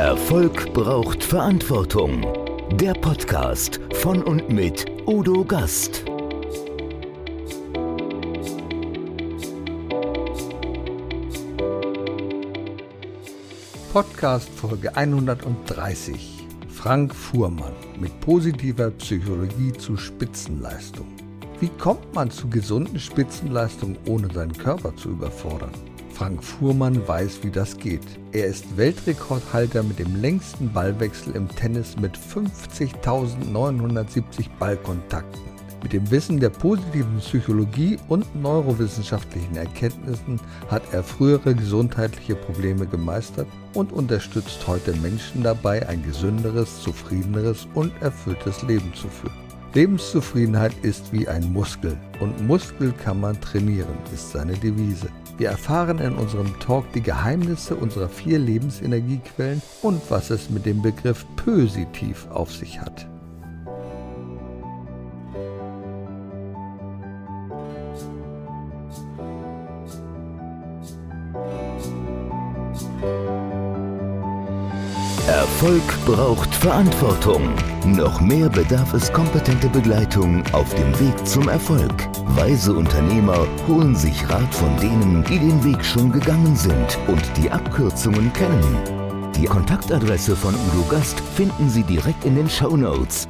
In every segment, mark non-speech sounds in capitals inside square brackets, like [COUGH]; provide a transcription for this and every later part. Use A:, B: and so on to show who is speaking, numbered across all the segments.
A: Erfolg braucht Verantwortung. Der Podcast von und mit Udo Gast.
B: Podcast Folge 130. Frank Fuhrmann mit positiver Psychologie zu Spitzenleistung. Wie kommt man zu gesunden Spitzenleistungen, ohne seinen Körper zu überfordern? Frank Fuhrmann weiß, wie das geht. Er ist Weltrekordhalter mit dem längsten Ballwechsel im Tennis mit 50.970 Ballkontakten. Mit dem Wissen der positiven Psychologie und neurowissenschaftlichen Erkenntnissen hat er frühere gesundheitliche Probleme gemeistert und unterstützt heute Menschen dabei, ein gesünderes, zufriedeneres und erfülltes Leben zu führen. Lebenszufriedenheit ist wie ein Muskel und Muskel kann man trainieren, ist seine Devise. Wir erfahren in unserem Talk die Geheimnisse unserer vier Lebensenergiequellen und was es mit dem Begriff positiv auf sich hat.
A: Erfolg braucht Verantwortung. Noch mehr bedarf es kompetente Begleitung auf dem Weg zum Erfolg. Weise Unternehmer holen sich Rat von denen, die den Weg schon gegangen sind und die Abkürzungen kennen. Die Kontaktadresse von Udo Gast finden Sie direkt in den Show Notes.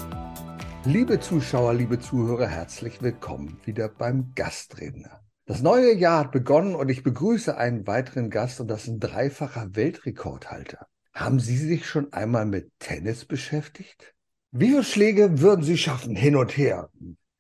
B: Liebe Zuschauer, liebe Zuhörer, herzlich willkommen wieder beim Gastredner. Das neue Jahr hat begonnen und ich begrüße einen weiteren Gast und das ist ein dreifacher Weltrekordhalter. Haben Sie sich schon einmal mit Tennis beschäftigt? Wie viele Schläge würden Sie schaffen hin und her?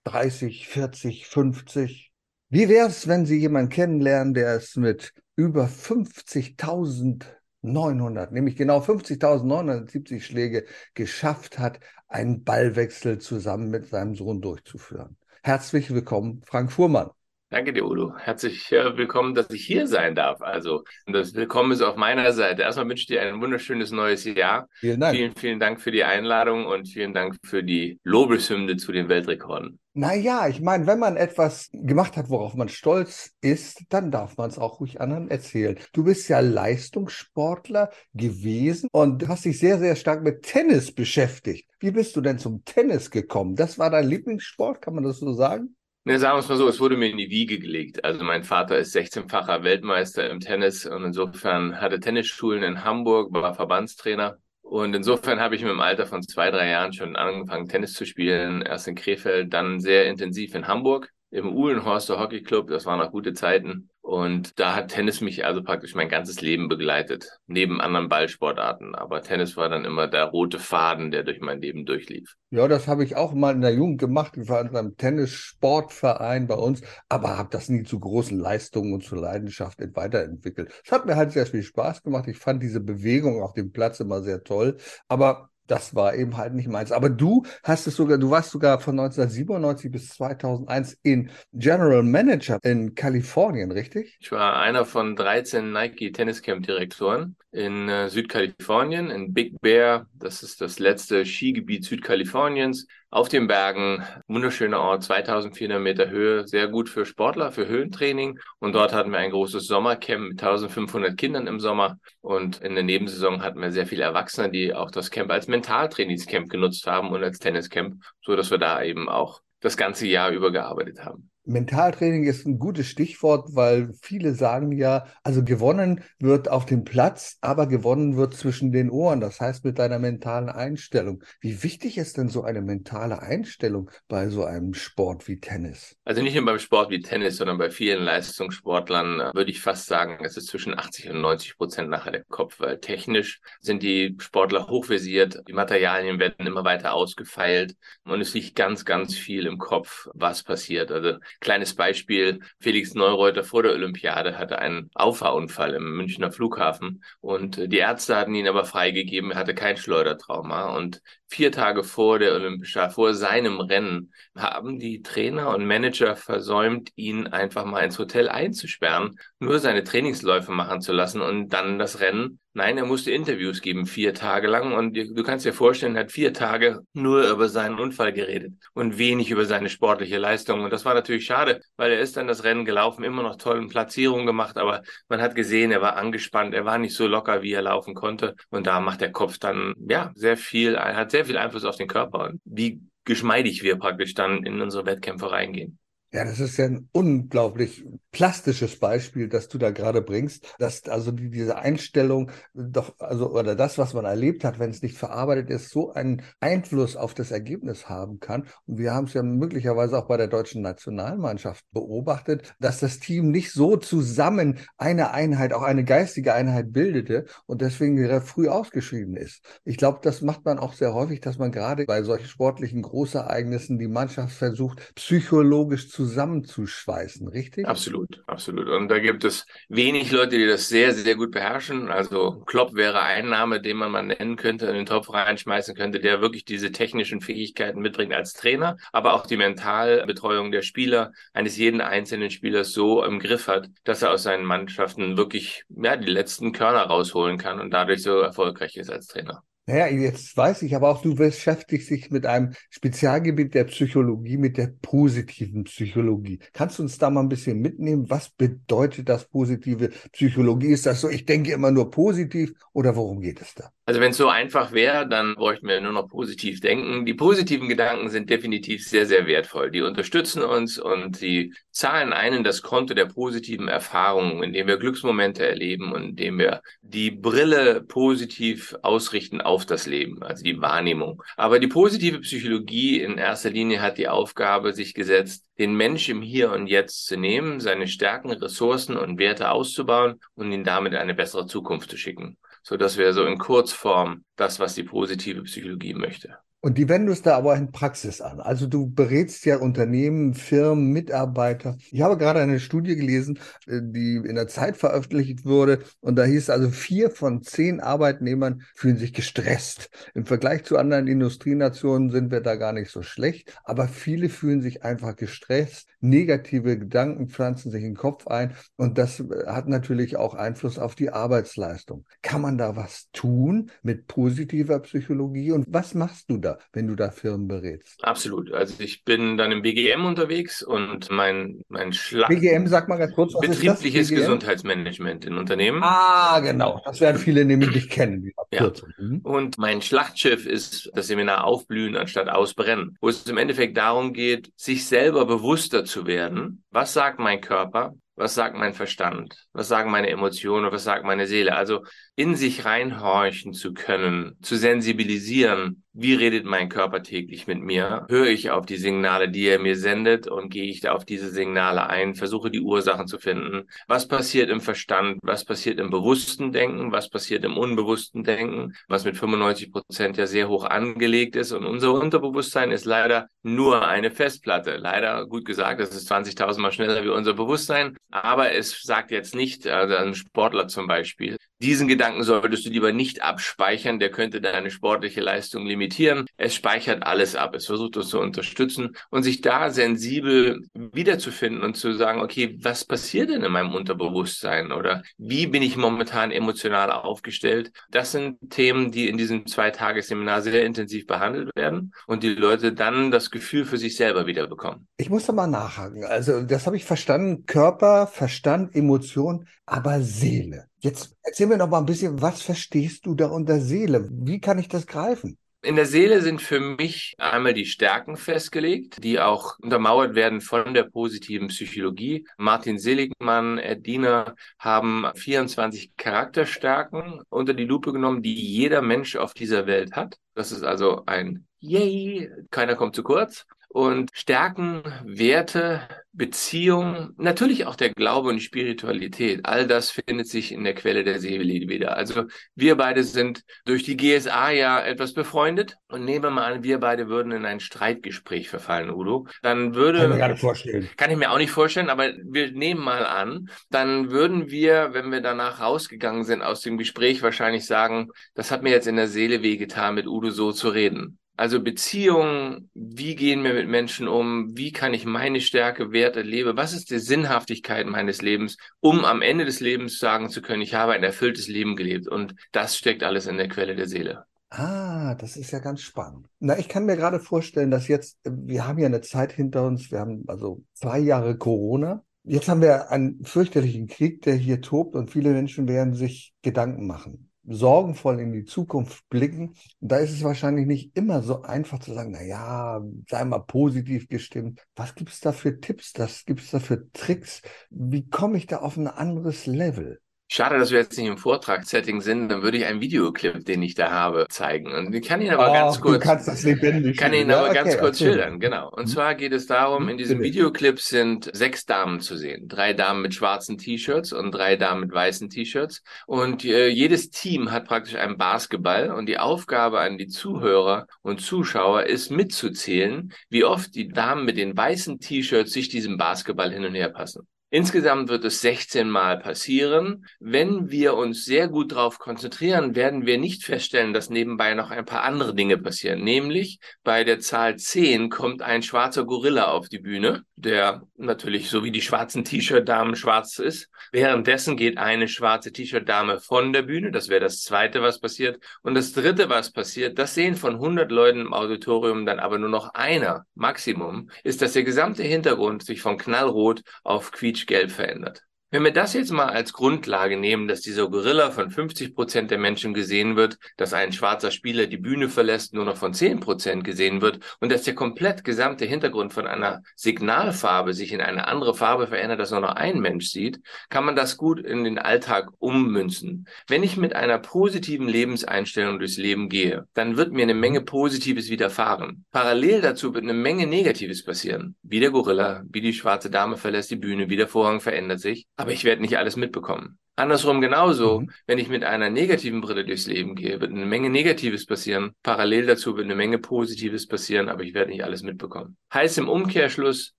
B: 30, 40, 50? Wie wäre es, wenn Sie jemanden kennenlernen, der es mit über 50.900, nämlich genau 50.970 Schläge geschafft hat, einen Ballwechsel zusammen mit seinem Sohn durchzuführen? Herzlich willkommen, Frank Fuhrmann.
C: Danke dir, Udo. Herzlich äh, willkommen, dass ich hier sein darf. Also, das Willkommen ist auf meiner Seite. Erstmal wünsche ich dir ein wunderschönes neues Jahr.
B: Vielen Dank.
C: Vielen, vielen Dank für die Einladung und vielen Dank für die Lobeshymne zu den Weltrekorden.
B: Naja, ich meine, wenn man etwas gemacht hat, worauf man stolz ist, dann darf man es auch ruhig anderen erzählen. Du bist ja Leistungssportler gewesen und hast dich sehr, sehr stark mit Tennis beschäftigt. Wie bist du denn zum Tennis gekommen? Das war dein Lieblingssport, kann man das so sagen?
C: Ne, sagen wir es mal so, es wurde mir in die Wiege gelegt. Also mein Vater ist 16-facher Weltmeister im Tennis und insofern hatte Tennisschulen in Hamburg, war Verbandstrainer. Und insofern habe ich mit dem Alter von zwei, drei Jahren schon angefangen, Tennis zu spielen. Erst in Krefeld, dann sehr intensiv in Hamburg im Uhlenhorster Hockey Club. Das waren noch gute Zeiten. Und da hat Tennis mich also praktisch mein ganzes Leben begleitet, neben anderen Ballsportarten. Aber Tennis war dann immer der rote Faden, der durch mein Leben durchlief.
B: Ja, das habe ich auch mal in der Jugend gemacht. Ich war in einem Tennissportverein bei uns, aber habe das nie zu großen Leistungen und zu Leidenschaft weiterentwickelt. Es hat mir halt sehr viel Spaß gemacht. Ich fand diese Bewegung auf dem Platz immer sehr toll. Aber das war eben halt nicht meins. Aber du hast es sogar, du warst sogar von 1997 bis 2001 in General Manager in Kalifornien, richtig?
C: Ich war einer von 13 Nike Tenniscamp Direktoren in äh, Südkalifornien, in Big Bear. Das ist das letzte Skigebiet Südkaliforniens. Auf den Bergen, wunderschöner Ort, 2400 Meter Höhe, sehr gut für Sportler, für Höhentraining. Und dort hatten wir ein großes Sommercamp mit 1500 Kindern im Sommer. Und in der Nebensaison hatten wir sehr viele Erwachsene, die auch das Camp als Mentaltrainingscamp genutzt haben und als Tenniscamp, so dass wir da eben auch das ganze Jahr über gearbeitet haben.
B: Mentaltraining ist ein gutes Stichwort, weil viele sagen ja, also gewonnen wird auf dem Platz, aber gewonnen wird zwischen den Ohren, das heißt mit deiner mentalen Einstellung. Wie wichtig ist denn so eine mentale Einstellung bei so einem Sport wie Tennis?
C: Also nicht nur beim Sport wie Tennis, sondern bei vielen Leistungssportlern äh, würde ich fast sagen, es ist zwischen 80 und 90 Prozent nachher der Kopf, weil technisch sind die Sportler hochvisiert, die Materialien werden immer weiter ausgefeilt und es liegt ganz, ganz viel im Kopf, was passiert. Also Kleines Beispiel, Felix Neureuter vor der Olympiade hatte einen Auffahrunfall im Münchner Flughafen und die Ärzte hatten ihn aber freigegeben, er hatte kein Schleudertrauma und vier Tage vor der Olympische, vor seinem Rennen haben die Trainer und Manager versäumt, ihn einfach mal ins Hotel einzusperren, nur seine Trainingsläufe machen zu lassen und dann das Rennen Nein, er musste Interviews geben, vier Tage lang. Und du kannst dir vorstellen, er hat vier Tage nur über seinen Unfall geredet und wenig über seine sportliche Leistung. Und das war natürlich schade, weil er ist dann das Rennen gelaufen, immer noch tollen Platzierungen gemacht, aber man hat gesehen, er war angespannt, er war nicht so locker, wie er laufen konnte. Und da macht der Kopf dann, ja, sehr viel, hat sehr viel Einfluss auf den Körper und wie geschmeidig wir praktisch dann in unsere Wettkämpfe reingehen.
B: Ja, das ist ja ein unglaublich plastisches Beispiel, das du da gerade bringst, dass also die, diese Einstellung doch, also, oder das, was man erlebt hat, wenn es nicht verarbeitet ist, so einen Einfluss auf das Ergebnis haben kann. Und wir haben es ja möglicherweise auch bei der deutschen Nationalmannschaft beobachtet, dass das Team nicht so zusammen eine Einheit, auch eine geistige Einheit bildete und deswegen früh ausgeschieden ist. Ich glaube, das macht man auch sehr häufig, dass man gerade bei solchen sportlichen Großereignissen die Mannschaft versucht, psychologisch zu zusammenzuschweißen, richtig?
C: Absolut, absolut. Und da gibt es wenig Leute, die das sehr, sehr gut beherrschen. Also Klopp wäre ein Name, den man mal nennen könnte, in den Topf reinschmeißen könnte, der wirklich diese technischen Fähigkeiten mitbringt als Trainer, aber auch die Mentalbetreuung der Spieler, eines jeden einzelnen Spielers so im Griff hat, dass er aus seinen Mannschaften wirklich ja, die letzten Körner rausholen kann und dadurch so erfolgreich ist als Trainer.
B: Naja, jetzt weiß ich aber auch, du beschäftigst dich mit einem Spezialgebiet der Psychologie, mit der positiven Psychologie. Kannst du uns da mal ein bisschen mitnehmen? Was bedeutet das positive Psychologie? Ist das so, ich denke immer nur positiv oder worum geht es da?
C: Also wenn es so einfach wäre, dann bräuchten wir nur noch positiv denken. Die positiven Gedanken sind definitiv sehr, sehr wertvoll. Die unterstützen uns und sie zahlen ein in das Konto der positiven Erfahrungen, indem wir Glücksmomente erleben und indem wir die Brille positiv ausrichten auf das Leben, also die Wahrnehmung. Aber die positive Psychologie in erster Linie hat die Aufgabe sich gesetzt, den Mensch im Hier und Jetzt zu nehmen, seine Stärken, Ressourcen und Werte auszubauen und ihn damit eine bessere Zukunft zu schicken. So, das wäre so in Kurzform das, was die positive Psychologie möchte.
B: Und die wendest du aber in Praxis an. Also du berätst ja Unternehmen, Firmen, Mitarbeiter. Ich habe gerade eine Studie gelesen, äh, die in der Zeit veröffentlicht wurde. Und da hieß also, vier von zehn Arbeitnehmern fühlen sich gestresst. Im Vergleich zu anderen Industrienationen sind wir da gar nicht so schlecht. Aber viele fühlen sich einfach gestresst. Negative Gedanken pflanzen sich in den Kopf ein. Und das äh, hat natürlich auch Einfluss auf die Arbeitsleistung. Kann man da was tun mit positiver Psychologie? Und was machst du da? Wieder, wenn du da Firmen berätst?
C: Absolut. Also ich bin dann im BGM unterwegs und mein, mein Schlag.
B: BGM, sag mal ganz kurz,
C: was Betriebliches Gesundheitsmanagement in Unternehmen.
B: Ah, genau. Das werden viele nämlich nicht kennen.
C: Ja. Mhm. Und mein Schlachtschiff ist das Seminar Aufblühen anstatt Ausbrennen, wo es im Endeffekt darum geht, sich selber bewusster zu werden. Was sagt mein Körper? Was sagt mein Verstand? Was sagen meine Emotionen? Was sagt meine Seele? Also in sich reinhorchen zu können, zu sensibilisieren, wie redet mein Körper täglich mit mir? Höre ich auf die Signale, die er mir sendet und gehe ich da auf diese Signale ein, versuche die Ursachen zu finden. Was passiert im Verstand? Was passiert im bewussten Denken? Was passiert im unbewussten Denken? Was mit 95 Prozent ja sehr hoch angelegt ist. Und unser Unterbewusstsein ist leider nur eine Festplatte. Leider gut gesagt, das ist 20.000 Mal schneller wie unser Bewusstsein. Aber es sagt jetzt nicht, also ein Sportler zum Beispiel, diesen Gedanken solltest du lieber nicht abspeichern, der könnte deine sportliche Leistung limitieren. Es speichert alles ab, es versucht uns zu unterstützen und sich da sensibel wiederzufinden und zu sagen, okay, was passiert denn in meinem Unterbewusstsein oder wie bin ich momentan emotional aufgestellt? Das sind Themen, die in diesem Zweitagesseminar sehr intensiv behandelt werden und die Leute dann das Gefühl für sich selber wieder.
B: Ich muss da mal nachhaken. Also das habe ich verstanden. Körper, Verstand, Emotion, aber Seele. Jetzt erzähl mir noch mal ein bisschen, was verstehst du da unter Seele? Wie kann ich das greifen?
C: In der Seele sind für mich einmal die Stärken festgelegt, die auch untermauert werden von der positiven Psychologie. Martin Seligmann, Ed Diener haben 24 Charakterstärken unter die Lupe genommen, die jeder Mensch auf dieser Welt hat. Das ist also ein Yay, keiner kommt zu kurz. Und Stärken, Werte, Beziehung, natürlich auch der Glaube und die Spiritualität, all das findet sich in der Quelle der Seele wieder. Also wir beide sind durch die GSA ja etwas befreundet und nehmen wir mal an, wir beide würden in ein Streitgespräch verfallen, Udo. Dann würde...
B: Kann ich mir gar nicht vorstellen.
C: Kann ich mir auch nicht vorstellen, aber wir nehmen mal an, dann würden wir, wenn wir danach rausgegangen sind aus dem Gespräch, wahrscheinlich sagen, das hat mir jetzt in der Seele wehgetan, mit Udo so zu reden. Also Beziehungen, wie gehen wir mit Menschen um? Wie kann ich meine Stärke, Werte leben? Was ist die Sinnhaftigkeit meines Lebens, um am Ende des Lebens sagen zu können, ich habe ein erfülltes Leben gelebt? Und das steckt alles in der Quelle der Seele.
B: Ah, das ist ja ganz spannend. Na, ich kann mir gerade vorstellen, dass jetzt, wir haben ja eine Zeit hinter uns, wir haben also zwei Jahre Corona. Jetzt haben wir einen fürchterlichen Krieg, der hier tobt und viele Menschen werden sich Gedanken machen, sorgenvoll in die Zukunft blicken. Und da ist es wahrscheinlich nicht immer so einfach zu sagen, na ja, sei mal positiv gestimmt. Was gibt es da für Tipps? Was gibt es da für Tricks? Wie komme ich da auf ein anderes Level?
C: Schade, dass wir jetzt nicht im Vortragssetting sind, dann würde ich einen Videoclip, den ich da habe, zeigen. Und ich kann ihn aber oh, ganz kurz.
B: Du kannst das lebendig
C: kann ihn aber ja, ganz kurz schildern, genau. Und mhm. zwar geht es darum, in diesem Videoclip sind sechs Damen zu sehen. Drei Damen mit schwarzen T-Shirts und drei Damen mit weißen T-Shirts. Und äh, jedes Team hat praktisch einen Basketball und die Aufgabe an die Zuhörer und Zuschauer ist mitzuzählen, wie oft die Damen mit den weißen T-Shirts sich diesem Basketball hin und her passen. Insgesamt wird es 16 Mal passieren. Wenn wir uns sehr gut darauf konzentrieren, werden wir nicht feststellen, dass nebenbei noch ein paar andere Dinge passieren. Nämlich bei der Zahl 10 kommt ein schwarzer Gorilla auf die Bühne, der natürlich so wie die schwarzen T-Shirt-Damen schwarz ist. Währenddessen geht eine schwarze T-Shirt-Dame von der Bühne. Das wäre das zweite, was passiert. Und das dritte, was passiert, das sehen von 100 Leuten im Auditorium dann aber nur noch einer, Maximum, ist, dass der gesamte Hintergrund sich von knallrot auf quietsch Gelb verändert. Wenn wir das jetzt mal als Grundlage nehmen, dass dieser Gorilla von 50 Prozent der Menschen gesehen wird, dass ein schwarzer Spieler die Bühne verlässt, nur noch von 10 Prozent gesehen wird und dass der komplett gesamte Hintergrund von einer Signalfarbe sich in eine andere Farbe verändert, dass nur noch ein Mensch sieht, kann man das gut in den Alltag ummünzen. Wenn ich mit einer positiven Lebenseinstellung durchs Leben gehe, dann wird mir eine Menge Positives widerfahren. Parallel dazu wird eine Menge Negatives passieren. Wie der Gorilla, wie die schwarze Dame verlässt die Bühne, wie der Vorhang verändert sich aber ich werde nicht alles mitbekommen. Andersrum genauso, mhm. wenn ich mit einer negativen Brille durchs Leben gehe, wird eine Menge Negatives passieren. Parallel dazu wird eine Menge Positives passieren, aber ich werde nicht alles mitbekommen. Heißt im Umkehrschluss,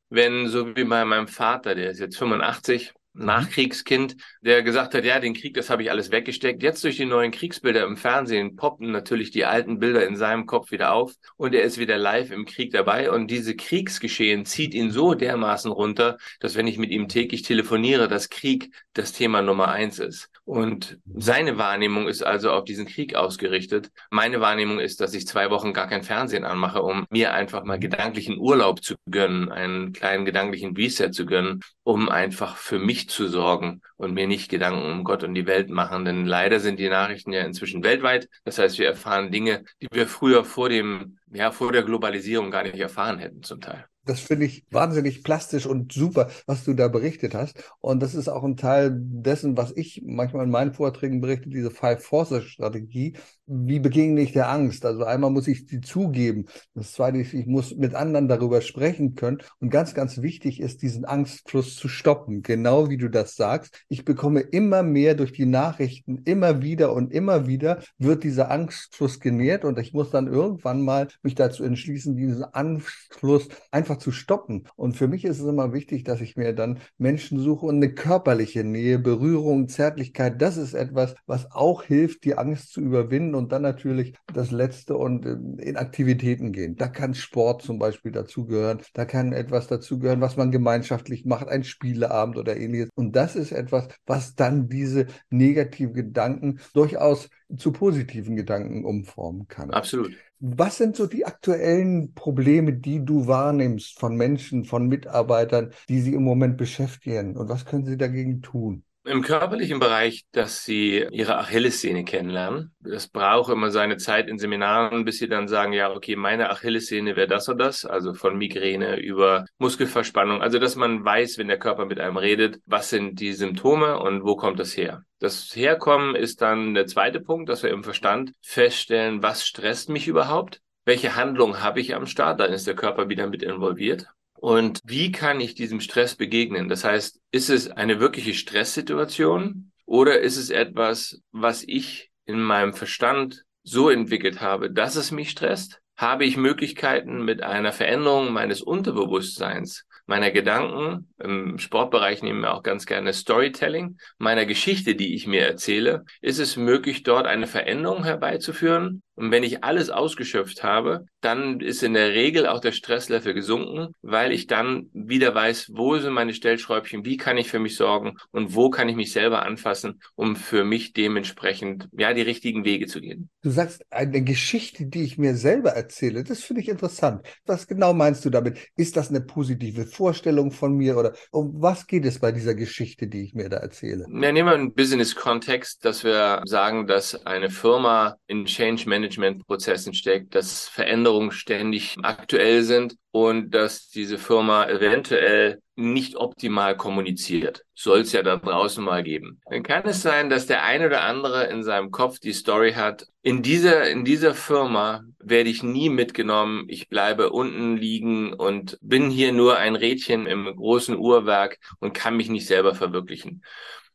C: wenn so wie bei meinem Vater, der ist jetzt 85, Mhm. Nachkriegskind, der gesagt hat, ja, den Krieg, das habe ich alles weggesteckt. Jetzt durch die neuen Kriegsbilder im Fernsehen poppen natürlich die alten Bilder in seinem Kopf wieder auf und er ist wieder live im Krieg dabei und diese Kriegsgeschehen zieht ihn so dermaßen runter, dass wenn ich mit ihm täglich telefoniere, dass Krieg das Thema Nummer eins ist. Und seine Wahrnehmung ist also auf diesen Krieg ausgerichtet. Meine Wahrnehmung ist, dass ich zwei Wochen gar kein Fernsehen anmache, um mir einfach mal gedanklichen Urlaub zu gönnen, einen kleinen gedanklichen Reset zu gönnen, um einfach für mich zu sorgen und mir nicht Gedanken um Gott und die Welt machen. Denn leider sind die Nachrichten ja inzwischen weltweit. Das heißt, wir erfahren Dinge, die wir früher vor dem, ja, vor der Globalisierung gar nicht erfahren hätten zum Teil.
B: Das finde ich wahnsinnig plastisch und super, was du da berichtet hast. Und das ist auch ein Teil dessen, was ich manchmal in meinen Vorträgen berichte, diese Five Forces Strategie. Wie begegne ich der Angst? Also einmal muss ich sie zugeben. Das zweite ist, ich muss mit anderen darüber sprechen können. Und ganz, ganz wichtig ist, diesen Angstfluss zu stoppen. Genau wie du das sagst. Ich bekomme immer mehr durch die Nachrichten, immer wieder und immer wieder wird dieser Angstfluss genährt. Und ich muss dann irgendwann mal mich dazu entschließen, diesen Angstfluss einfach einfach zu stoppen. Und für mich ist es immer wichtig, dass ich mir dann Menschen suche und eine körperliche Nähe, Berührung, Zärtlichkeit, das ist etwas, was auch hilft, die Angst zu überwinden und dann natürlich das Letzte und äh, in Aktivitäten gehen. Da kann Sport zum Beispiel dazugehören, da kann etwas dazugehören, was man gemeinschaftlich macht, ein Spieleabend oder ähnliches. Und das ist etwas, was dann diese negativen Gedanken durchaus zu positiven Gedanken umformen kann.
C: Absolut.
B: Was sind so die aktuellen Probleme, die du wahrnimmst von Menschen, von Mitarbeitern, die sie im Moment beschäftigen? Und was können sie dagegen tun?
C: Im körperlichen Bereich, dass sie ihre Achillessehne kennenlernen. Das braucht immer seine Zeit in Seminaren, bis sie dann sagen, ja, okay, meine Achillessehne wäre das oder das, also von Migräne über Muskelverspannung. Also, dass man weiß, wenn der Körper mit einem redet, was sind die Symptome und wo kommt das her. Das Herkommen ist dann der zweite Punkt, dass wir im Verstand feststellen, was stresst mich überhaupt? Welche Handlung habe ich am Start? Dann ist der Körper wieder mit involviert. Und wie kann ich diesem Stress begegnen? Das heißt, ist es eine wirkliche Stresssituation oder ist es etwas, was ich in meinem Verstand so entwickelt habe, dass es mich stresst? Habe ich Möglichkeiten mit einer Veränderung meines Unterbewusstseins, meiner Gedanken, im Sportbereich nehmen wir auch ganz gerne Storytelling, meiner Geschichte, die ich mir erzähle, ist es möglich, dort eine Veränderung herbeizuführen? Und wenn ich alles ausgeschöpft habe, dann ist in der Regel auch der Stresslevel gesunken, weil ich dann wieder weiß, wo sind meine Stellschräubchen, wie kann ich für mich sorgen und wo kann ich mich selber anfassen, um für mich dementsprechend ja die richtigen Wege zu gehen.
B: Du sagst eine Geschichte, die ich mir selber erzähle. Das finde ich interessant. Was genau meinst du damit? Ist das eine positive Vorstellung von mir oder um was geht es bei dieser Geschichte, die ich mir da erzähle?
C: Ja, nehmen wir einen Business-Kontext, dass wir sagen, dass eine Firma in Change Management-Prozessen steckt, dass Veränderungen ständig aktuell sind und dass diese Firma eventuell nicht optimal kommuniziert. Soll es ja da draußen mal geben. Dann kann es sein, dass der eine oder andere in seinem Kopf die Story hat. In dieser, in dieser Firma werde ich nie mitgenommen. Ich bleibe unten liegen und bin hier nur ein Rädchen im großen Uhrwerk und kann mich nicht selber verwirklichen.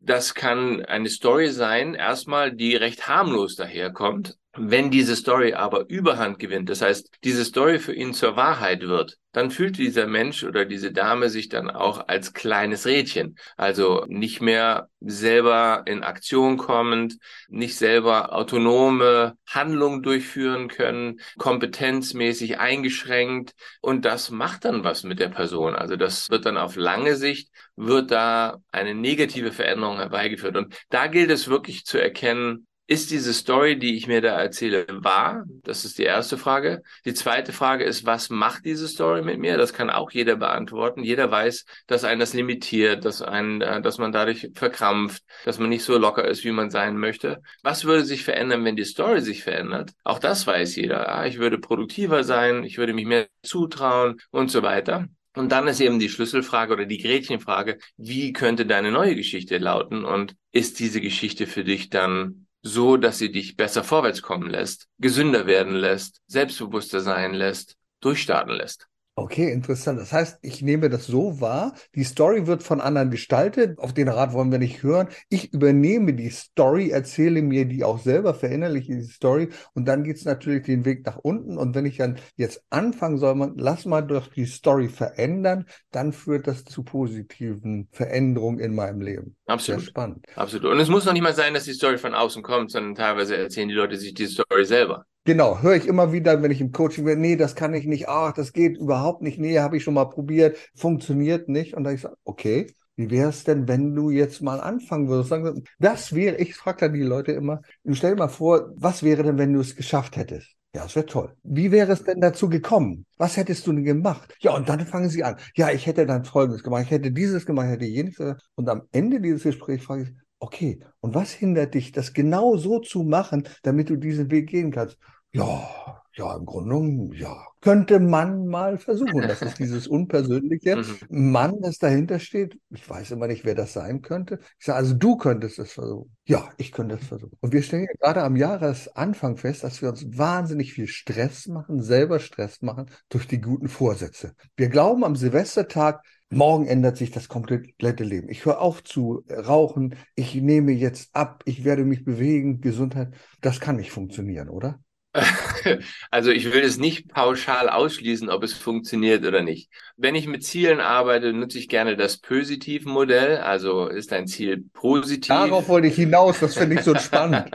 C: Das kann eine Story sein, erstmal, die recht harmlos daherkommt. Wenn diese Story aber Überhand gewinnt, das heißt, diese Story für ihn zur Wahrheit wird, dann fühlt dieser Mensch oder diese Dame sich dann auch als kleines Rädchen. Also nicht mehr selber in Aktion kommend, nicht selber autonome Handlungen durchführen können, kompetenzmäßig eingeschränkt. Und das macht dann was mit der Person. Also das wird dann auf lange Sicht, wird da eine negative Veränderung herbeigeführt. Und da gilt es wirklich zu erkennen, ist diese Story, die ich mir da erzähle, wahr? Das ist die erste Frage. Die zweite Frage ist, was macht diese Story mit mir? Das kann auch jeder beantworten. Jeder weiß, dass einen das limitiert, dass einen, äh, dass man dadurch verkrampft, dass man nicht so locker ist, wie man sein möchte. Was würde sich verändern, wenn die Story sich verändert? Auch das weiß jeder. Ich würde produktiver sein, ich würde mich mehr zutrauen und so weiter. Und dann ist eben die Schlüsselfrage oder die Gretchenfrage, wie könnte deine neue Geschichte lauten? Und ist diese Geschichte für dich dann so dass sie dich besser vorwärts kommen lässt, gesünder werden lässt, selbstbewusster sein lässt, durchstarten lässt.
B: Okay, interessant. Das heißt, ich nehme das so wahr, die Story wird von anderen gestaltet, auf den Rat wollen wir nicht hören. Ich übernehme die Story, erzähle mir die auch selber, verinnerliche die Story und dann geht es natürlich den Weg nach unten. Und wenn ich dann jetzt anfangen soll, man, lass mal doch die Story verändern, dann führt das zu positiven Veränderungen in meinem Leben.
C: Absolut. Sehr spannend. Absolut. Und es muss noch nicht mal sein, dass die Story von außen kommt, sondern teilweise erzählen die Leute sich die Story selber.
B: Genau, höre ich immer wieder, wenn ich im Coaching bin, nee, das kann ich nicht, ach, das geht überhaupt nicht, nee, habe ich schon mal probiert, funktioniert nicht. Und dann ich sage, okay, wie wäre es denn, wenn du jetzt mal anfangen würdest? Das wäre, ich frage dann die Leute immer, stell dir mal vor, was wäre denn, wenn du es geschafft hättest? Ja, das wäre toll. Wie wäre es denn dazu gekommen? Was hättest du denn gemacht? Ja, und dann fangen sie an. Ja, ich hätte dann Folgendes gemacht, ich hätte dieses gemacht, ich hätte jenes gemacht. Und am Ende dieses Gesprächs frage ich, okay, und was hindert dich, das genau so zu machen, damit du diesen Weg gehen kannst? Ja, ja, im Grunde genommen, ja, könnte man mal versuchen. Das ist dieses [LAUGHS] Unpersönliche. Mhm. Mann, das dahinter steht. Ich weiß immer nicht, wer das sein könnte. Ich sage, also du könntest es versuchen. Ja, ich könnte es versuchen. Und wir stellen gerade am Jahresanfang fest, dass wir uns wahnsinnig viel Stress machen, selber Stress machen durch die guten Vorsätze. Wir glauben am Silvestertag, Morgen ändert sich das komplette Leben. Ich höre auf zu rauchen. Ich nehme jetzt ab. Ich werde mich bewegen. Gesundheit. Das kann nicht funktionieren, oder? [LAUGHS]
C: Also ich will es nicht pauschal ausschließen, ob es funktioniert oder nicht. Wenn ich mit Zielen arbeite, nutze ich gerne das Positivmodell. Also ist ein Ziel positiv.
B: Darauf wollte ich hinaus, das finde ich so spannend.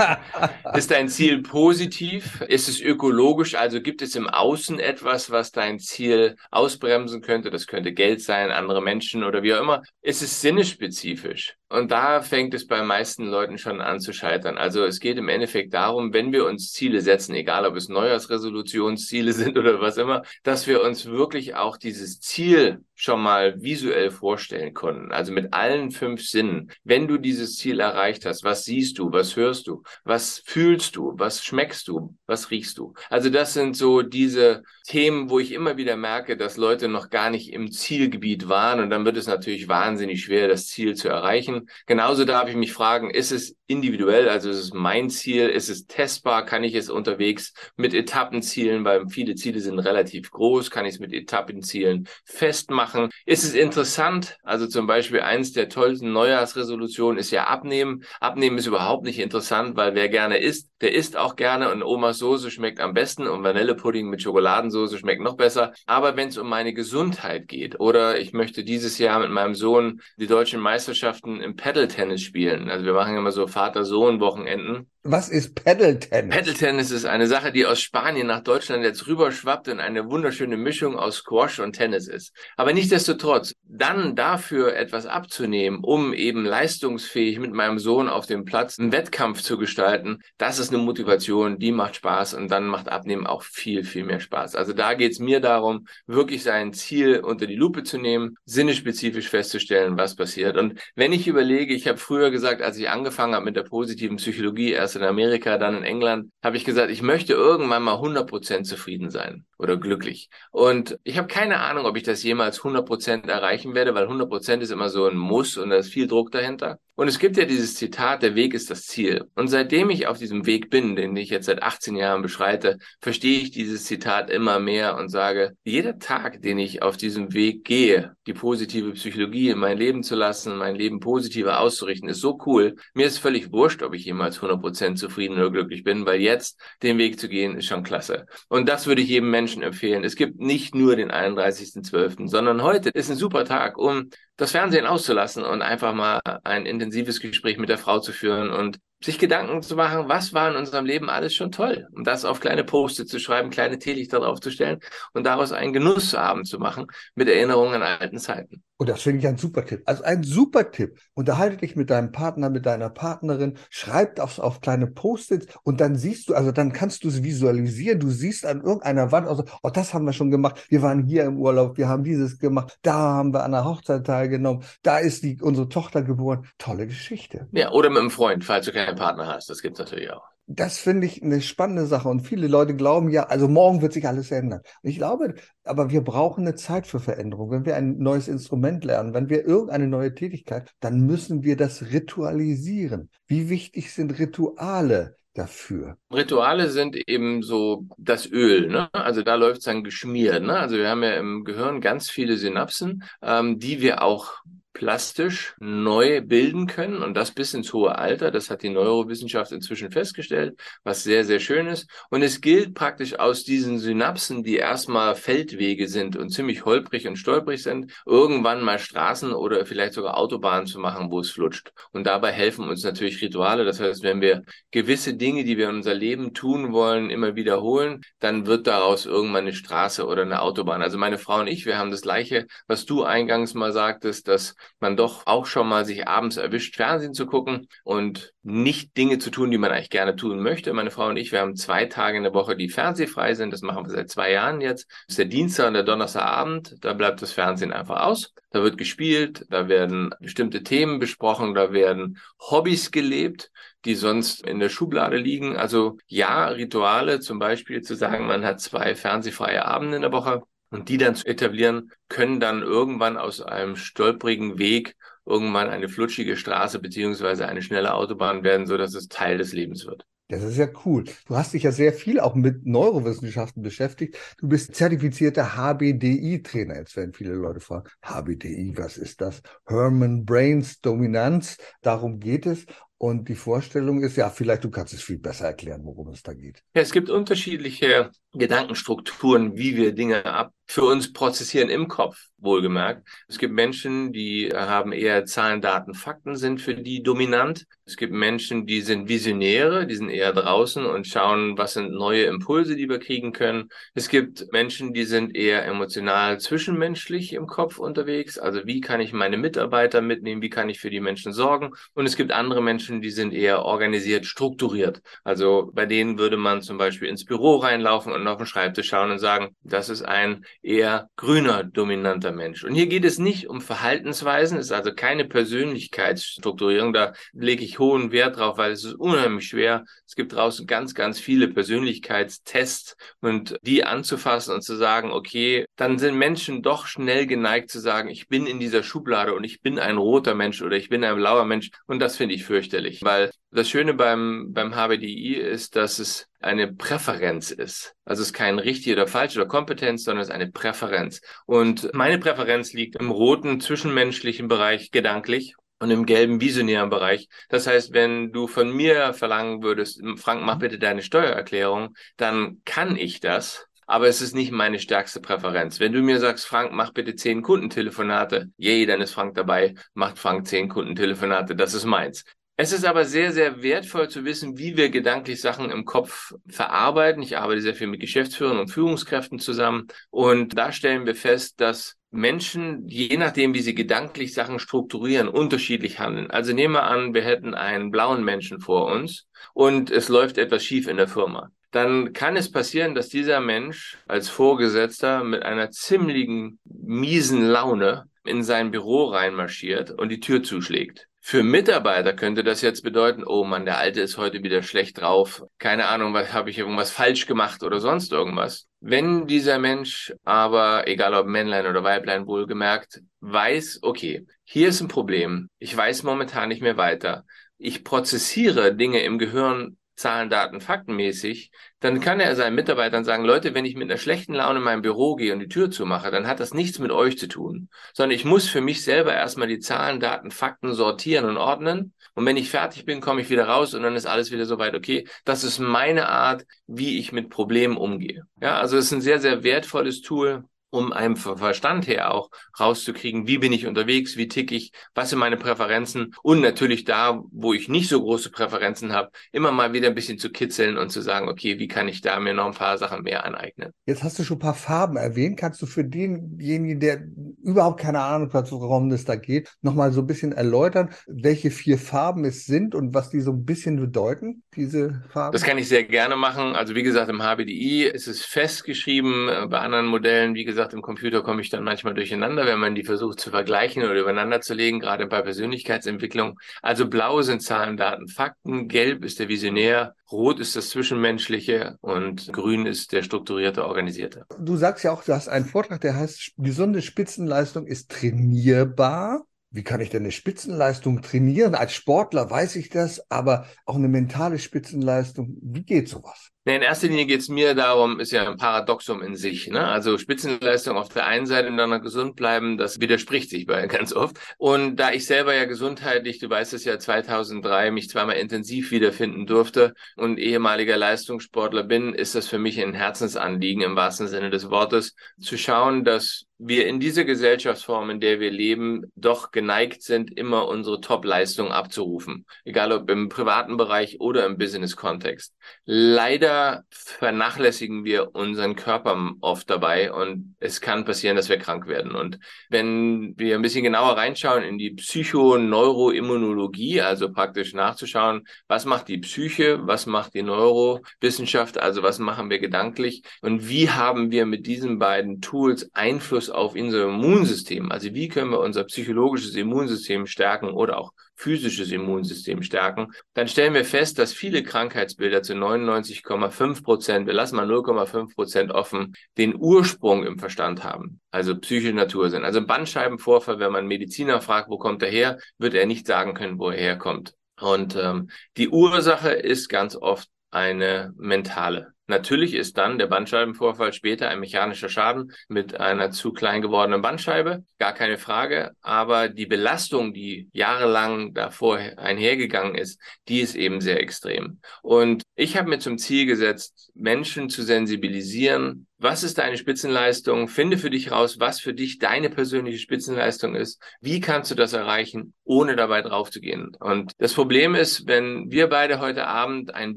B: [LAUGHS]
C: ist dein Ziel positiv? Ist es ökologisch? Also gibt es im Außen etwas, was dein Ziel ausbremsen könnte? Das könnte Geld sein, andere Menschen oder wie auch immer. Ist es sinnespezifisch? Und da fängt es bei meisten Leuten schon an zu scheitern. Also es geht im Endeffekt darum, wenn wir uns Ziele setzen, egal ob es Neujahrsresolutionsziele [LAUGHS] sind oder was immer, dass wir uns wirklich auch dieses Ziel schon mal visuell vorstellen konnten. Also mit allen fünf Sinnen. Wenn du dieses Ziel erreicht hast, was siehst du, was hörst du, was fühlst du, was schmeckst du, was riechst du? Also das sind so diese Themen, wo ich immer wieder merke, dass Leute noch gar nicht im Zielgebiet waren und dann wird es natürlich wahnsinnig schwer, das Ziel zu erreichen. Genauso darf ich mich fragen, ist es individuell, also ist es mein Ziel, ist es testbar, kann ich es unterwegs mit Etappenzielen, weil viele Ziele sind relativ groß, kann ich es mit Etappenzielen festmachen? Machen. Ist es interessant? Also zum Beispiel eins der tollsten Neujahrsresolutionen ist ja Abnehmen. Abnehmen ist überhaupt nicht interessant, weil wer gerne isst, der isst auch gerne und Omas Soße schmeckt am besten und Vanillepudding mit Schokoladensoße schmeckt noch besser. Aber wenn es um meine Gesundheit geht oder ich möchte dieses Jahr mit meinem Sohn die deutschen Meisterschaften im Paddle-Tennis spielen. Also wir machen immer so Vater-Sohn-Wochenenden.
B: Was ist Paddle-Tennis?
C: Paddle-Tennis ist eine Sache, die aus Spanien nach Deutschland jetzt rüberschwappt und eine wunderschöne Mischung aus Squash und Tennis ist. Aber nichtsdestotrotz, dann dafür etwas abzunehmen, um eben leistungsfähig mit meinem Sohn auf dem Platz einen Wettkampf zu gestalten, das ist eine Motivation, die macht Spaß und dann macht Abnehmen auch viel, viel mehr Spaß. Also da geht es mir darum, wirklich sein Ziel unter die Lupe zu nehmen, sinnespezifisch festzustellen, was passiert. Und wenn ich überlege, ich habe früher gesagt, als ich angefangen habe mit der positiven Psychologie, erst in Amerika, dann in England, habe ich gesagt, ich möchte irgendwann mal 100% zufrieden sein oder glücklich. Und ich habe keine Ahnung, ob ich das jemals 100% erreichen werde, weil 100% ist immer so ein Muss und da ist viel Druck dahinter. Und es gibt ja dieses Zitat, der Weg ist das Ziel. Und seitdem ich auf diesem Weg bin, den ich jetzt seit 18 Jahren beschreite, verstehe ich dieses Zitat immer mehr und sage, jeder Tag, den ich auf diesem Weg gehe, die positive Psychologie in mein Leben zu lassen, mein Leben positiver auszurichten, ist so cool. Mir ist völlig wurscht, ob ich jemals 100% zufrieden oder glücklich bin, weil jetzt den Weg zu gehen, ist schon klasse. Und das würde ich jedem Menschen empfehlen. Es gibt nicht nur den 31.12., sondern heute ist ein super Tag, um das Fernsehen auszulassen und einfach mal ein intensives Gespräch mit der Frau zu führen und sich Gedanken zu machen, was war in unserem Leben alles schon toll. Und das auf kleine Post zu schreiben, kleine Teelichter draufzustellen und daraus einen Genussabend zu machen mit Erinnerungen an alten Zeiten.
B: Und das finde ich ein super Tipp. Also ein super Tipp. Unterhalte dich mit deinem Partner, mit deiner Partnerin, schreib aufs, auf kleine Post-its und dann siehst du, also dann kannst du es visualisieren. Du siehst an irgendeiner Wand, also, oh, das haben wir schon gemacht. Wir waren hier im Urlaub, wir haben dieses gemacht. Da haben wir an der Hochzeit teilgenommen. Da ist die, unsere Tochter geboren. Tolle Geschichte.
C: Ja, oder mit einem Freund, falls du keinen Partner hast. Das gibt es natürlich auch
B: das finde ich eine spannende Sache. Und viele Leute glauben ja, also morgen wird sich alles ändern. Und ich glaube, aber wir brauchen eine Zeit für Veränderung. Wenn wir ein neues Instrument lernen, wenn wir irgendeine neue Tätigkeit, dann müssen wir das ritualisieren. Wie wichtig sind Rituale? dafür?
C: Rituale sind eben so das Öl, ne? Also da läuft es dann geschmiert, ne? Also wir haben ja im Gehirn ganz viele Synapsen, ähm, die wir auch plastisch neu bilden können und das bis ins hohe Alter. Das hat die Neurowissenschaft inzwischen festgestellt, was sehr, sehr schön ist. Und es gilt praktisch aus diesen Synapsen, die erstmal Feldwege sind und ziemlich holprig und stolprig sind, irgendwann mal Straßen oder vielleicht sogar Autobahnen zu machen, wo es flutscht. Und dabei helfen uns natürlich Rituale. Das heißt, wenn wir gewisse Dinge, die wir in unser Leben tun wollen, immer wiederholen, dann wird daraus irgendwann eine Straße oder eine Autobahn. Also meine Frau und ich, wir haben das Gleiche, was du eingangs mal sagtest, dass man doch auch schon mal sich abends erwischt, Fernsehen zu gucken und nicht Dinge zu tun, die man eigentlich gerne tun möchte. Meine Frau und ich, wir haben zwei Tage in der Woche, die fernsehfrei sind. Das machen wir seit zwei Jahren jetzt. Das ist der Dienstag und der Donnerstagabend. Da bleibt das Fernsehen einfach aus. Da wird gespielt, da werden bestimmte Themen besprochen, da werden Hobbys gelebt, die sonst in der Schublade liegen. Also ja, Rituale, zum Beispiel zu sagen, man hat zwei fernsehfreie Abende in der Woche und die dann zu etablieren, können dann irgendwann aus einem stolprigen Weg irgendwann eine flutschige Straße beziehungsweise eine schnelle Autobahn werden, so dass es Teil des Lebens wird.
B: Das ist ja cool. Du hast dich ja sehr viel auch mit Neurowissenschaften beschäftigt. Du bist zertifizierter HBDI-Trainer. Jetzt werden viele Leute fragen, HBDI, was ist das? Herman Brains Dominanz. Darum geht es. Und die Vorstellung ist, ja, vielleicht du kannst es viel besser erklären, worum es da geht.
C: Ja, es gibt unterschiedliche Gedankenstrukturen, wie wir Dinge ab für uns prozessieren im Kopf, wohlgemerkt. Es gibt Menschen, die haben eher Zahlen, Daten, Fakten sind für die dominant. Es gibt Menschen, die sind Visionäre, die sind eher draußen und schauen, was sind neue Impulse, die wir kriegen können. Es gibt Menschen, die sind eher emotional zwischenmenschlich im Kopf unterwegs. Also wie kann ich meine Mitarbeiter mitnehmen? Wie kann ich für die Menschen sorgen? Und es gibt andere Menschen, die sind eher organisiert, strukturiert. Also bei denen würde man zum Beispiel ins Büro reinlaufen und auf den Schreibtisch schauen und sagen, das ist ein eher grüner dominanter Mensch. Und hier geht es nicht um Verhaltensweisen, es ist also keine Persönlichkeitsstrukturierung, da lege ich hohen Wert drauf, weil es ist unheimlich schwer. Es gibt draußen ganz, ganz viele Persönlichkeitstests und die anzufassen und zu sagen, okay, dann sind Menschen doch schnell geneigt zu sagen, ich bin in dieser Schublade und ich bin ein roter Mensch oder ich bin ein blauer Mensch und das finde ich fürchterlich, weil das Schöne beim, beim HBDI ist, dass es eine Präferenz ist. Also es ist kein richtig oder falsch oder Kompetenz, sondern es ist eine Präferenz. Und meine Präferenz liegt im roten zwischenmenschlichen Bereich gedanklich und im gelben visionären Bereich. Das heißt, wenn du von mir verlangen würdest, Frank, mach bitte deine Steuererklärung, dann kann ich das aber es ist nicht meine stärkste Präferenz. Wenn du mir sagst, Frank, mach bitte zehn Kundentelefonate, yay, dann ist Frank dabei, macht Frank zehn Kundentelefonate, das ist meins. Es ist aber sehr, sehr wertvoll zu wissen, wie wir gedanklich Sachen im Kopf verarbeiten. Ich arbeite sehr viel mit Geschäftsführern und Führungskräften zusammen und da stellen wir fest, dass Menschen, je nachdem, wie sie gedanklich Sachen strukturieren, unterschiedlich handeln. Also nehmen wir an, wir hätten einen blauen Menschen vor uns und es läuft etwas schief in der Firma. Dann kann es passieren, dass dieser Mensch als Vorgesetzter mit einer ziemlichen miesen Laune in sein Büro reinmarschiert und die Tür zuschlägt. Für Mitarbeiter könnte das jetzt bedeuten, oh Mann, der Alte ist heute wieder schlecht drauf. Keine Ahnung, was habe ich irgendwas falsch gemacht oder sonst irgendwas. Wenn dieser Mensch aber, egal ob Männlein oder Weiblein wohlgemerkt, weiß, okay, hier ist ein Problem. Ich weiß momentan nicht mehr weiter. Ich prozessiere Dinge im Gehirn Zahlen, Daten, Faktenmäßig, dann kann er seinen Mitarbeitern sagen, Leute, wenn ich mit einer schlechten Laune in mein Büro gehe und die Tür zumache, dann hat das nichts mit euch zu tun, sondern ich muss für mich selber erstmal die Zahlen, Daten, Fakten sortieren und ordnen. Und wenn ich fertig bin, komme ich wieder raus und dann ist alles wieder soweit okay. Das ist meine Art, wie ich mit Problemen umgehe. Ja, also es ist ein sehr, sehr wertvolles Tool, um einem Verstand her auch rauszukriegen, wie bin ich unterwegs, wie tick ich, was sind meine Präferenzen und natürlich da, wo ich nicht so große Präferenzen habe, immer mal wieder ein bisschen zu kitzeln und zu sagen, okay, wie kann ich da mir noch ein paar Sachen mehr aneignen.
B: Jetzt hast du schon ein paar Farben erwähnt. Kannst du für denjenigen, der überhaupt keine Ahnung hat, worum es da geht, nochmal so ein bisschen erläutern, welche vier Farben es sind und was die so ein bisschen bedeuten, diese Farben?
C: Das kann ich sehr gerne machen. Also wie gesagt, im HBDI ist es festgeschrieben, äh, bei anderen Modellen, wie gesagt, gesagt, im Computer komme ich dann manchmal durcheinander, wenn man die versucht zu vergleichen oder übereinander zu legen, gerade bei Persönlichkeitsentwicklung. Also blau sind Zahlen, Daten, Fakten, gelb ist der Visionär, rot ist das Zwischenmenschliche und grün ist der strukturierte, organisierte.
B: Du sagst ja auch, du hast einen Vortrag, der heißt, gesunde Spitzenleistung ist trainierbar. Wie kann ich denn eine Spitzenleistung trainieren? Als Sportler weiß ich das, aber auch eine mentale Spitzenleistung, wie geht sowas?
C: In erster Linie geht es mir darum, ist ja ein Paradoxum in sich. Ne? Also Spitzenleistung auf der einen Seite und dann gesund bleiben, das widerspricht sich bei [LAUGHS] ganz oft. Und da ich selber ja gesundheitlich, du weißt es ja, 2003 mich zweimal intensiv wiederfinden durfte und ehemaliger Leistungssportler bin, ist das für mich ein Herzensanliegen im wahrsten Sinne des Wortes, zu schauen, dass wir in dieser Gesellschaftsform, in der wir leben, doch geneigt sind, immer unsere Top-Leistung abzurufen. Egal ob im privaten Bereich oder im Business-Kontext. Leider vernachlässigen wir unseren Körper oft dabei und es kann passieren, dass wir krank werden. Und wenn wir ein bisschen genauer reinschauen in die Psychoneuroimmunologie, also praktisch nachzuschauen, was macht die Psyche, was macht die Neurowissenschaft, also was machen wir gedanklich und wie haben wir mit diesen beiden Tools Einfluss Einfluss auf unser Immunsystem. Also wie können wir unser psychologisches Immunsystem stärken oder auch physisches Immunsystem stärken, dann stellen wir fest, dass viele Krankheitsbilder zu 99,5 Prozent, wir lassen mal 0,5 Prozent offen, den Ursprung im Verstand haben, also psychische Natur sind. Also ein Bandscheibenvorfall, wenn man Mediziner fragt, wo kommt er her, wird er nicht sagen können, wo er herkommt. Und ähm, die Ursache ist ganz oft eine mentale. Natürlich ist dann der Bandscheibenvorfall später ein mechanischer Schaden mit einer zu klein gewordenen Bandscheibe, gar keine Frage. Aber die Belastung, die jahrelang davor einhergegangen ist, die ist eben sehr extrem. Und ich habe mir zum Ziel gesetzt, Menschen zu sensibilisieren, was ist deine Spitzenleistung? Finde für dich raus, was für dich deine persönliche Spitzenleistung ist. Wie kannst du das erreichen, ohne dabei draufzugehen? Und das Problem ist, wenn wir beide heute Abend einen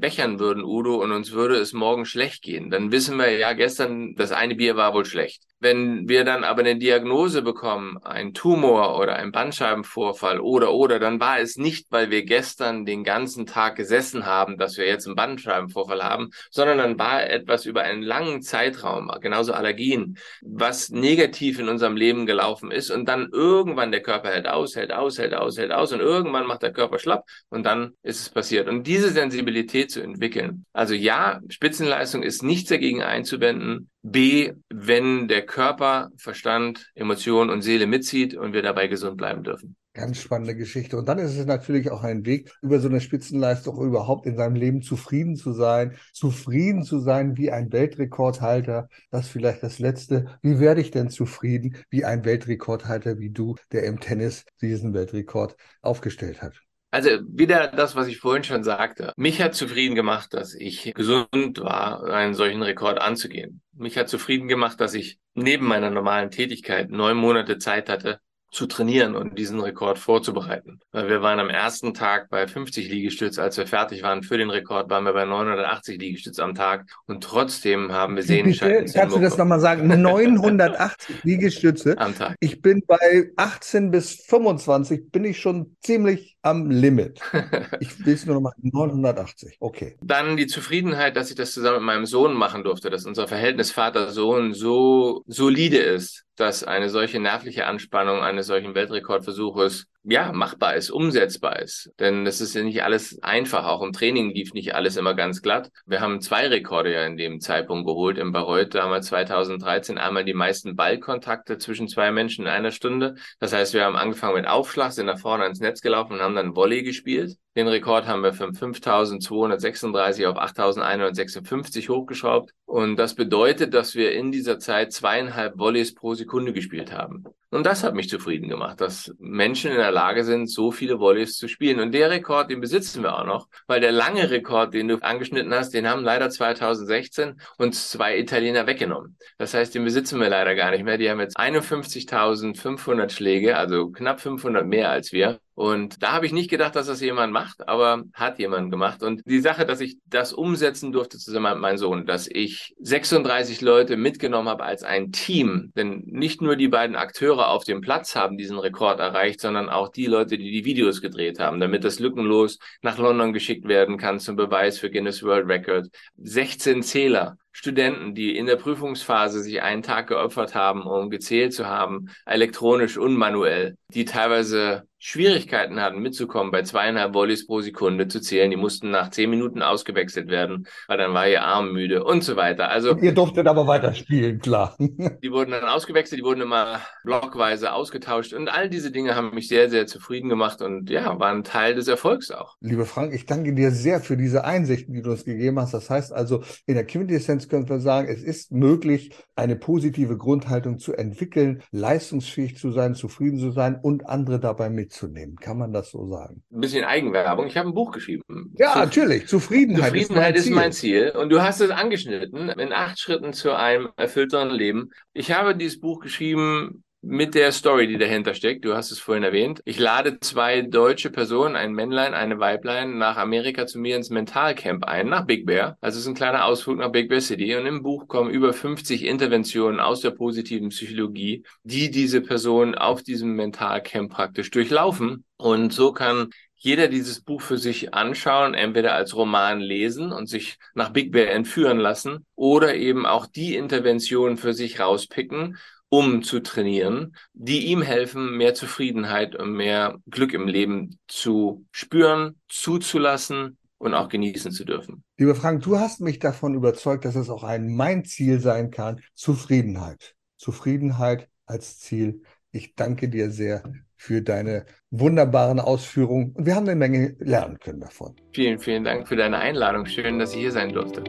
C: bechern würden, Udo, und uns würde es morgen schlecht gehen, dann wissen wir ja, gestern das eine Bier war wohl schlecht. Wenn wir dann aber eine Diagnose bekommen, ein Tumor oder ein Bandscheibenvorfall oder oder, dann war es nicht, weil wir gestern den ganzen Tag gesessen haben, dass wir jetzt einen Bandscheibenvorfall haben, sondern dann war etwas über einen langen Zeitraum, genauso Allergien, was negativ in unserem Leben gelaufen ist und dann irgendwann der Körper hält aus, hält aus, hält aus, hält aus und irgendwann macht der Körper schlapp und dann ist es passiert. Und diese Sensibilität zu entwickeln. Also ja, Spitzenleistung ist nichts dagegen einzuwenden, B, wenn der Körper, Verstand, Emotion und Seele mitzieht und wir dabei gesund bleiben dürfen.
B: Ganz spannende Geschichte. Und dann ist es natürlich auch ein Weg, über so eine Spitzenleistung überhaupt in seinem Leben zufrieden zu sein, zufrieden zu sein wie ein Weltrekordhalter. Das ist vielleicht das Letzte. Wie werde ich denn zufrieden wie ein Weltrekordhalter wie du, der im Tennis diesen Weltrekord aufgestellt hat?
C: Also wieder das, was ich vorhin schon sagte. Mich hat zufrieden gemacht, dass ich gesund war, einen solchen Rekord anzugehen. mich hat zufrieden gemacht, dass ich neben meiner normalen Tätigkeit neun Monate Zeit hatte, zu trainieren und diesen Rekord vorzubereiten. Weil wir waren am ersten Tag bei 50 Liegestütz, als wir fertig waren für den Rekord, waren wir bei 980 Liegestütz am Tag und trotzdem haben wir Sehnenscheiden.
B: Kannst du das nochmal sagen? 980 Liegestütze
C: am Tag.
B: Ich bin bei 18 bis 25 bin ich schon ziemlich am Limit. [LAUGHS] Ich will es nur nochmal 980. Okay.
C: Dann die Zufriedenheit, dass ich das zusammen mit meinem Sohn machen durfte, dass unser Verhältnis Vater-Sohn so solide ist, dass eine solche nervliche Anspannung eines solchen Weltrekordversuches ja, machbar ist, umsetzbar ist. Denn das ist ja nicht alles einfach. Auch im Training lief nicht alles immer ganz glatt. Wir haben zwei Rekorde ja in dem Zeitpunkt geholt im Bayreuth damals 2013. Einmal die meisten Ballkontakte zwischen zwei Menschen in einer Stunde. Das heißt, wir haben angefangen mit Aufschlag, sind nach vorne ans Netz gelaufen und haben dann Volley gespielt. Den Rekord haben wir von 5236 auf 8156 hochgeschraubt. Und das bedeutet, dass wir in dieser Zeit zweieinhalb Volleys pro Sekunde gespielt haben. Und das hat mich zufrieden gemacht, dass Menschen in der Lage sind, so viele Volleys zu spielen. Und der Rekord, den besitzen wir auch noch, weil der lange Rekord, den du angeschnitten hast, den haben leider 2016 uns zwei Italiener weggenommen. Das heißt, den besitzen wir leider gar nicht mehr. Die haben jetzt 51.500 Schläge, also knapp 500 mehr als wir. Und da habe ich nicht gedacht, dass das jemand macht, aber hat jemand gemacht. Und die Sache, dass ich das umsetzen durfte zusammen mit meinem Sohn, dass ich 36 Leute mitgenommen habe als ein Team, denn nicht nur die beiden Akteure auf dem Platz haben diesen Rekord erreicht, sondern auch die Leute, die die Videos gedreht haben, damit das lückenlos nach London geschickt werden kann zum Beweis für Guinness World Record. 16 Zähler Studenten, die in der Prüfungsphase sich einen Tag geopfert haben, um gezählt zu haben, elektronisch und manuell, die teilweise Schwierigkeiten hatten mitzukommen, bei zweieinhalb Volleys pro Sekunde zu zählen. Die mussten nach zehn Minuten ausgewechselt werden, weil dann war ihr Arm müde und so weiter. Also
B: und ihr durftet aber weiterspielen, klar. [LAUGHS]
C: die wurden dann ausgewechselt, die wurden immer blockweise ausgetauscht und all diese Dinge haben mich sehr, sehr zufrieden gemacht und ja, waren Teil des Erfolgs auch.
B: Lieber Frank, ich danke dir sehr für diese Einsichten, die du uns gegeben hast. Das heißt also, in der Quintessenz können wir sagen, es ist möglich, eine positive Grundhaltung zu entwickeln, leistungsfähig zu sein, zufrieden zu sein und andere dabei mit mitzunehmen. Kann man das so sagen?
C: Ein bisschen Eigenwerbung. Ich habe ein Buch geschrieben.
B: Ja, Zu natürlich. Zufriedenheit,
C: Zufriedenheit ist, mein, ist mein Ziel. Und du hast es angeschnitten in acht Schritten zu einem erfüllteren Leben. Ich habe dieses Buch geschrieben mit der Story, die dahinter steckt. Du hast es vorhin erwähnt. Ich lade zwei deutsche Personen, ein Männlein, eine Weiblein, nach Amerika zu mir ins Mentalcamp ein, nach Big Bear. Also es ist ein kleiner Ausflug nach Big Bear City. Und im Buch kommen über 50 Interventionen aus der positiven Psychologie, die diese Personen auf diesem Mentalcamp praktisch durchlaufen. Und so kann jeder dieses Buch für sich anschauen, entweder als Roman lesen und sich nach Big Bear entführen lassen oder eben auch die Interventionen für sich rauspicken um zu trainieren, die ihm helfen, mehr Zufriedenheit und mehr Glück im Leben zu spüren, zuzulassen und auch genießen zu dürfen.
B: Lieber Frank, du hast mich davon überzeugt, dass es auch ein mein Ziel sein kann, Zufriedenheit. Zufriedenheit als Ziel. Ich danke dir sehr für deine wunderbaren Ausführungen und wir haben eine Menge lernen können davon.
C: Vielen, vielen Dank für deine Einladung. Schön, dass ich hier sein durfte.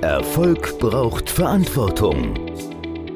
A: Erfolg braucht Verantwortung.